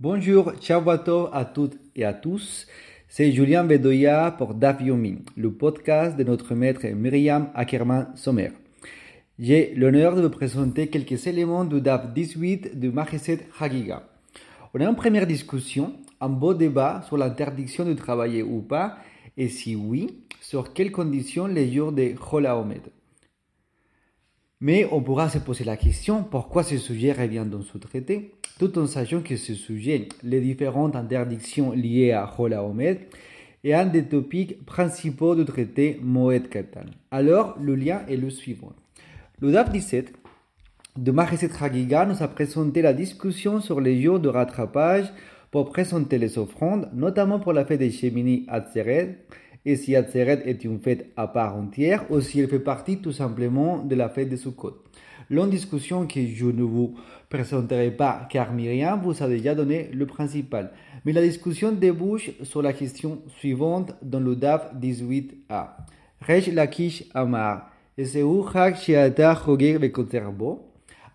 Bonjour, ciao à toutes et à tous. C'est Julien Bedoya pour DAF Yomi, le podcast de notre maître Myriam Ackerman Sommer. J'ai l'honneur de vous présenter quelques éléments du DAF 18 du Maheset Hagiga. On a une première discussion, un beau débat sur l'interdiction de travailler ou pas, et si oui, sur quelles conditions les jours de Holaomed. Mais on pourra se poser la question pourquoi ce sujet revient dans ce traité? Tout en sachant que ce sujet, les différentes interdictions liées à Hola Omed, est un des topics principaux du traité Moed Katan. Alors, le lien est le suivant. Le DAF 17 de Maheset Hagiga nous a présenté la discussion sur les jours de rattrapage pour présenter les offrandes, notamment pour la fête des Shemini Atzeret, et si Atzeret est une fête à part entière, ou si elle fait partie tout simplement de la fête de Sukkot. Longue discussion que je ne vous présenterai pas car Myriam vous a déjà donné le principal. Mais la discussion débouche sur la question suivante dans le DAF 18a. Rej Lakish Amar.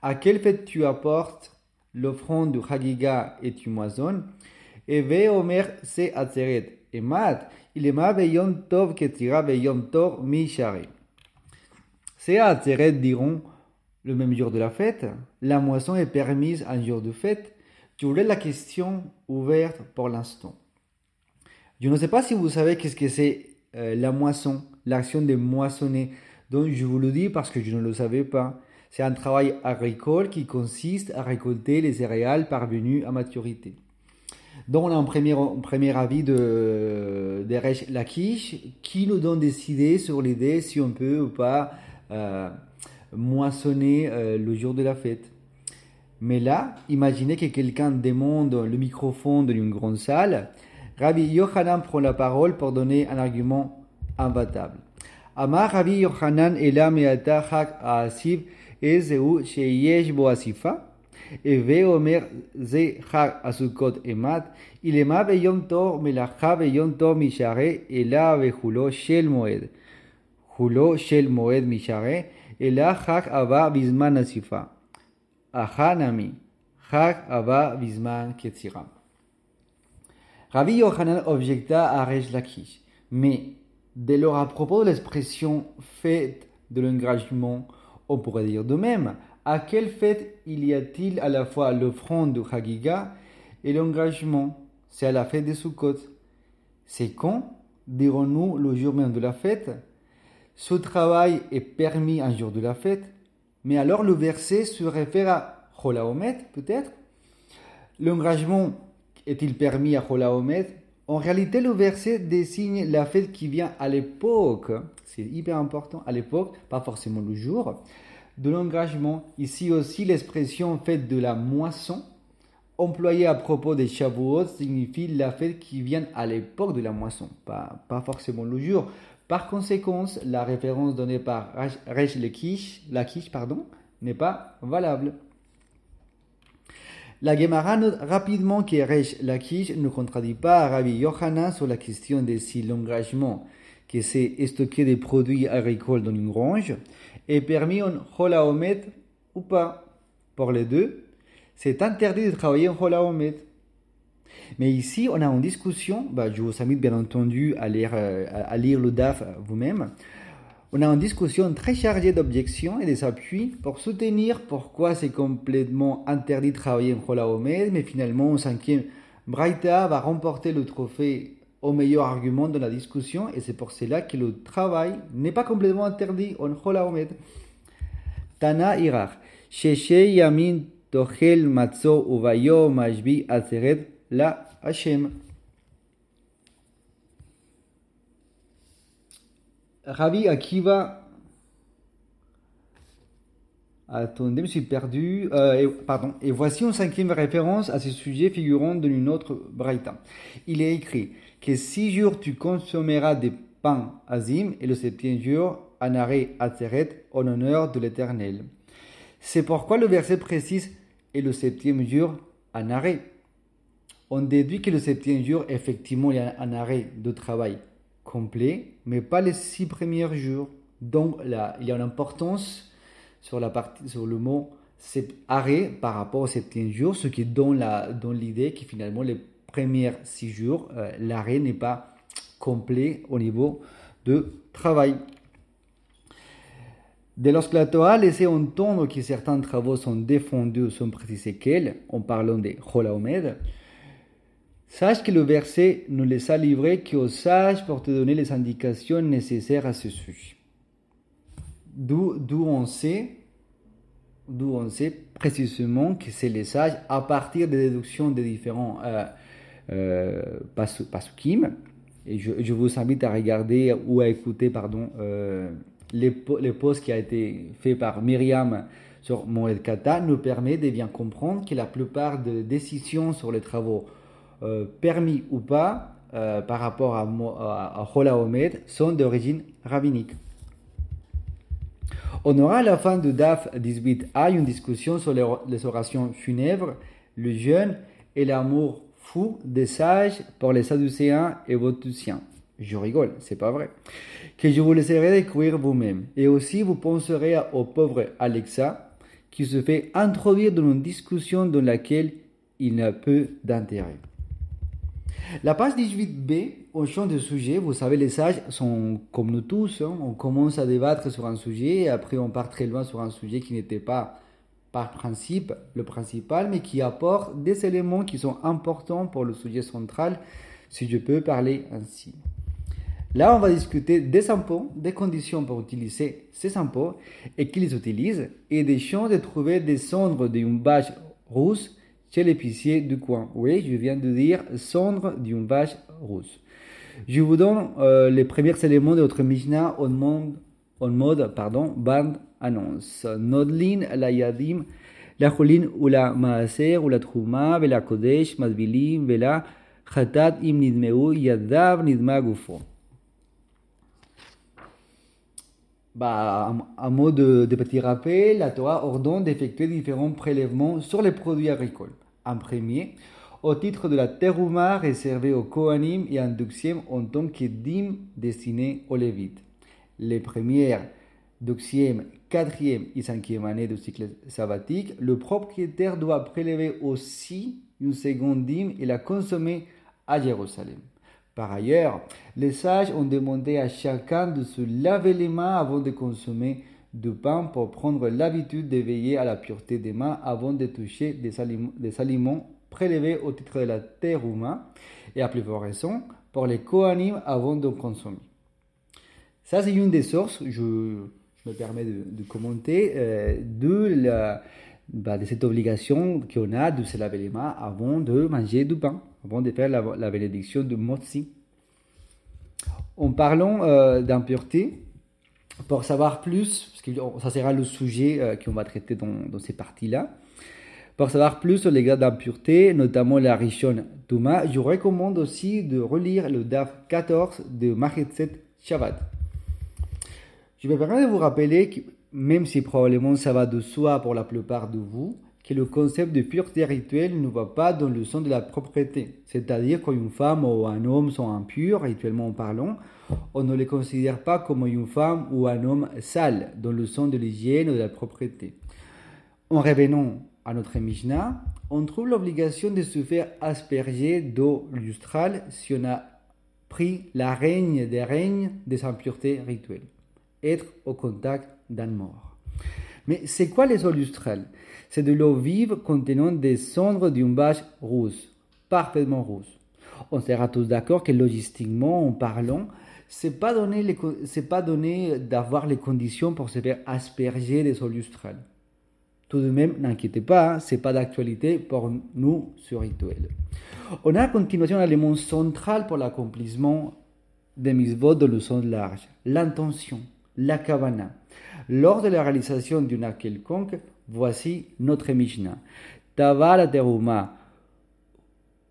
À quel fait tu apportes l'offrande du Hagiga et tu moissonnes Et ve Omer se atzeret. Et mat, il est ma veyom tov ketira veyom tov mi shari. Se atzeret diront le même jour de la fête, la moisson est permise un jour de fête. Je voulais la question ouverte pour l'instant. Je ne sais pas si vous savez qu'est-ce que c'est euh, la moisson, l'action de moissonner. Donc je vous le dis parce que je ne le savais pas. C'est un travail agricole qui consiste à récolter les céréales parvenues à maturité. Donc on a un premier, avis de, de Lakish qui nous donne des idées sur l'idée si on peut ou pas euh, moissonner euh, le jour de la fête. Mais là, imaginez que quelqu'un demande le microphone d'une grande salle. Rabbi Yohanan prend la parole pour donner un argument imbattable. Amar Rabbi Yohanan ela meata hak asif ezeu sheyesh bo asifa. ve omer ze hak asukot emat? Ilema beyom tor melacha beyom tor mishare ela bejulo shel moed. Julo shel moed mishare. Ela Chak Ava Bisman Asifa. Achanami. Chak Ava Bisman Ketzira. Rabbi Yohanan objecta à Rej Lakish. Mais, dès lors, à propos de l'expression fête de l'engagement, on pourrait dire de même. À quelle fête il y a-t-il à la fois l'offrande de Chagiga et l'engagement C'est à la fête de Sukkot. C'est quand? Dirons-nous le jour même de la fête? Ce travail est permis un jour de la fête, mais alors le verset se réfère à Cholaomet, peut-être? L'engagement est-il permis à Cholaomet? En réalité, le verset désigne la fête qui vient à l'époque, c'est hyper important, à l'époque, pas forcément le jour, de l'engagement. Ici aussi, l'expression fête de la moisson, employée à propos des Shavuot, signifie la fête qui vient à l'époque de la moisson, pas, forcément le jour. Par conséquent, la référence donnée par Resh Lakish pardon, n'est pas valable. La Gemara note rapidement que Resh Lakish ne contradit pas Rabbi Yohanan sur la question de si l'engagement que c'est stocker des produits agricoles dans une grange est permis en Holaomet ou pas. Pour les deux, c'est interdit de travailler en Holaomet. Mais ici, on a une discussion, bah, je vous invite bien entendu à lire, euh, le DAF vous-même. On a une discussion très chargée d'objections et des appuis pour soutenir pourquoi c'est complètement interdit de travailler en Chola mais finalement, au cinquième, Braïta va remporter le trophée au meilleur argument de la discussion, et c'est pour cela que le travail n'est pas complètement interdit en Chola Tana Irach, Sheshe Yamin Tochel Matzo Uvayo Mashbi Atzeret la Hachem. Ravi Akiva. Attendez, je me suis perdu. Euh, pardon. Et voici une cinquième référence à ce sujet figurant dans une autre braïta. Il est écrit que six jours tu consommeras des pains azim et le septième jour anaré atzeret en honneur de l'éternel. C'est pourquoi le verset précise et le septième jour anaré on déduit que le septième jour, effectivement, il y a un arrêt de travail complet, mais pas les six premiers jours. Donc là, il y a une importance sur, la partie, sur le mot arrêt par rapport aux 7 jours, ce qui donne l'idée que finalement les premiers 6 jours, euh, l'arrêt n'est pas complet au niveau de travail. Dès lorsque la Torah laissait entendre que certains travaux sont défendus sont précisés qu'elle, en parlant des Omed, sache que le verset ne les a livrés qu'aux sages pour te donner les indications nécessaires à ce sujet. D'où on sait d'où on sait précisément que c'est les sages à partir des déductions des différents euh, euh, pasukim. Et je, je, vous invite à regarder ou à écouter pardon, euh, les, les posts qui a été fait par Myriam sur Moed Kata nous permet de bien comprendre que la plupart des décisions sur les travaux euh, permis ou pas euh, par rapport à, à, sont d'origine rabbinique. On aura à la fin de DAF 18a une discussion sur les orations funèbres, le jeûne et l'amour fou des sages pour les Sadducéens et Votusiens. Je rigole, c'est pas vrai. Que je vous laisserai découvrir vous-même. Et aussi, vous penserez au pauvre Alexa, qui se fait introduire dans une discussion dans laquelle il n'a peu d'intérêt. La page 18b, on change de sujet. Vous savez, les sages sont comme nous tous. Hein. On commence à débattre sur un sujet et après on part très loin sur un sujet qui n'était pas par principe le principal, mais qui apporte des éléments qui sont importants pour le sujet central, si je peux parler ainsi. Là, on va discuter des impôts, des conditions pour utiliser ces impôts et qui les utilisent, et des chances de trouver des cendres d'une vache rousse chez l'épicier du coin. Oui, je viens de dire cendre d'une vache rousse. Je vous donne euh, les premiers éléments de notre Mishnah en mode, en pardon, bande annonce. Nodlin la yadim, la cholin ou la maaser ou la trouma, la kodesh, madvilim, vela khatat im nidmeu, yadav nidma gufo. Bah, un mot de, petit rappel, la Torah ordonne d'effectuer différents prélèvements sur les produits agricoles en premier, au titre de la terouma réservée aux Kohanim et en deuxième en tant que dîme destiné aux Lévites. Les premières, deuxième, quatrième et cinquième année du cycle sabbatique, le propriétaire doit prélever aussi une seconde dîme et la consommer à Jérusalem. Par ailleurs, les sages ont demandé à chacun de se laver les mains avant de consommer du pain pour prendre l'habitude de veiller à la pureté des mains avant de toucher des aliments, prélevés au titre de la terouma et à plus forte raison pour les coanimes avant de consommer. Ça, c'est une des sources, je, me permets de, de commenter, euh, de, la, bah, de cette obligation qu'on a de se laver les mains avant de manger du pain, avant de faire la, bénédiction de Motsi. En parlant euh, d'impureté, pour savoir plus, parce que ça sera le sujet euh, qu'on va traiter dans, ces parties-là, pour savoir plus sur les grades d'impureté, notamment la Rishon Touma, je recommande aussi de relire le DAF 14 de Machetzet Shabbat. Je vais permettre de vous rappeler que, même si probablement ça va de soi pour la plupart de vous, que le concept de pureté rituelle ne va pas dans le sens de la propreté. C'est-à-dire qu'une femme ou un homme sont impurs, rituellement parlant, on ne les considère pas comme une femme ou un homme sale, dans le sens de l'hygiène ou de la propreté. En revenant à notre Mishnah, on trouve l'obligation de se faire asperger d'eau lustrale si on a pris la règne des règnes des impuretés rituelles. Être au contact d'un mort. Mais c'est quoi les eaux C'est de l'eau vive contenant des cendres d'une vache rousse, parfaitement rousse. On sera tous d'accord que logistiquement en parlant, c'est pas donné, pas donné d'avoir les conditions pour se faire asperger des eaux. Tout de même, n'inquiétez pas, ce c'est pas d'actualité pour nous sur Rituel. On a à continuation un élément central pour l'accomplissement des misvot de le sens large, l'intention, la kavana. Lors de la réalisation d'une acte quelconque, voici notre Mishnah. Tava la teruma,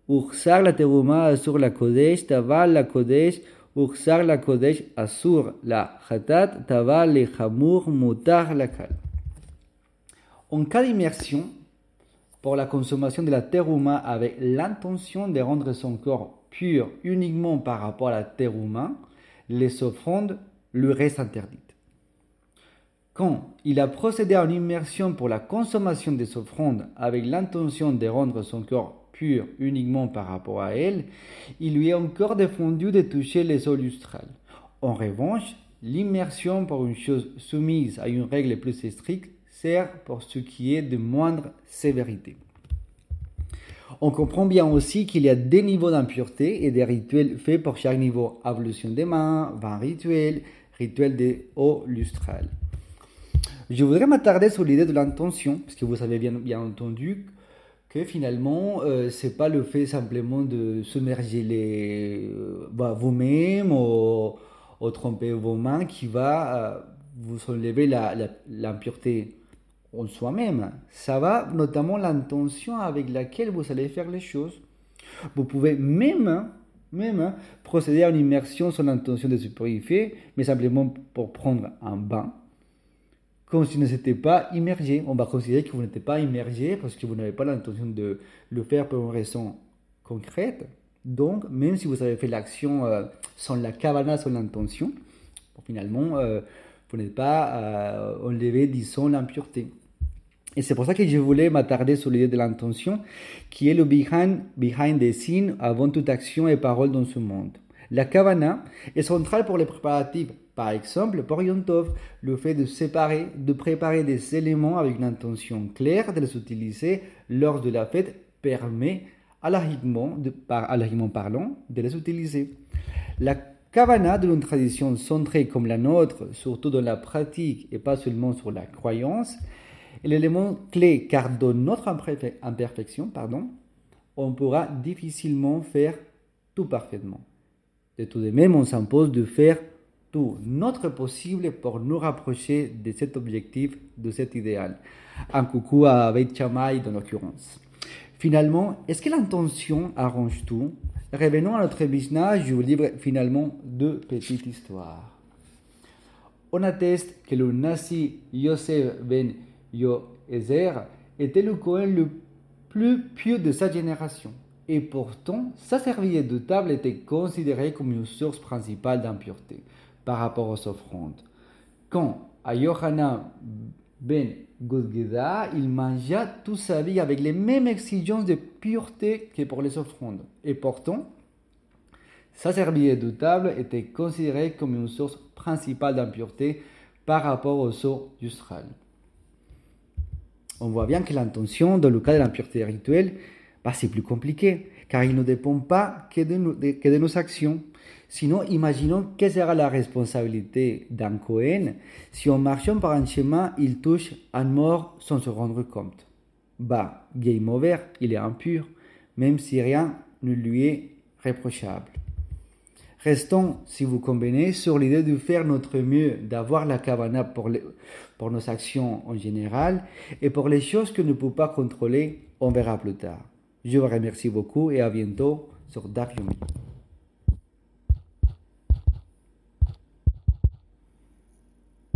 ursar la teruma sur la kodesh, tava la kodesh, ursar la kodesh asur la khatat, tava le chamur mutar la kal. En cas d'immersion, pour la consommation de la teruma avec l'intention de rendre son corps pur uniquement par rapport à la teruma, les offrandes lui restent interdites. Quand il a procédé à une immersion pour la consommation des offrandes avec l'intention de rendre son corps pur uniquement par rapport à elle, il lui est encore défendu de toucher les eaux lustrales. En revanche, l'immersion pour une chose soumise à une règle plus stricte sert pour ce qui est de moindre sévérité. On comprend bien aussi qu'il y a des niveaux d'impureté et des rituels faits pour chaque niveau. Ablution des mains, vin rituel, rituel des eaux lustrales. Je voudrais m'attarder sur l'idée de l'intention, parce que vous savez bien, entendu que finalement, euh, c'est pas le fait simplement de submerger les, euh, bah, vous-même ou, tromper vos mains qui va euh, vous enlever l'impureté en soi-même. Ça va notamment l'intention avec laquelle vous allez faire les choses. Vous pouvez même, même procéder à une immersion sans l'intention de se purifier, mais simplement pour prendre un bain comme si vous n'étiez pas immergé. On va considérer que vous n'êtes pas immergé parce que vous n'avez pas l'intention de le faire pour une raison concrète. Donc, même si vous avez fait l'action euh, sans la kavana, sans l'intention, finalement, euh, vous n'êtes pas euh, enlevé, disons, l'impureté. Et c'est pour ça que je voulais m'attarder sur l'idée de l'intention, qui est le behind, behind the scene avant toute action et parole dans ce monde. La kavana est centrale pour les préparatifs par exemple, pour Yom le fait de séparer, de préparer des éléments avec une intention claire de les utiliser lors de la fête permet à l'argument, par, parlant, de les utiliser. La kavana de une tradition centrée comme la nôtre, surtout dans la pratique et pas seulement sur la croyance, l'élément clé car dans notre imperfection, pardon, on pourra difficilement faire tout parfaitement. De tout de même, on s'impose de faire tout notre possible pour nous rapprocher de cet objectif, de cet idéal. Un coucou à Beit Chamay dans l'occurrence. Finalement, est-ce que l'intention arrange tout? Revenons à notre Mishnah, je vous livre finalement deux petites histoires. On atteste que le Nasi Yosef ben Yoezer était le Cohen le plus pieux de sa génération. Et pourtant, sa serviette de table était considérée comme une source principale d'impureté par rapport aux offrandes. Quand à Yohanan ben Gudgida, il mangea toute sa vie avec les mêmes exigences de pureté que pour les offrandes. Et pourtant, sa serviette de table était considérée comme une source principale d'impureté par rapport aux eaux d'Austral. On voit bien que l'intention, dans le cas de l'impureté rituelle, bah, c'est plus compliqué, car il ne dépend pas que de nos actions, Sinon, imaginons quelle sera la responsabilité d'un Cohen si en marchant par un chemin, il touche un mort sans se rendre compte. Bah, game over, il est impur, même si rien ne lui est reprochable. Restons, si vous convenez, sur l'idée de faire notre mieux, d'avoir la kavana pour, pour nos actions en général et pour les choses que ne peut pas contrôler, on verra plus tard. Je vous remercie beaucoup et à bientôt sur Dark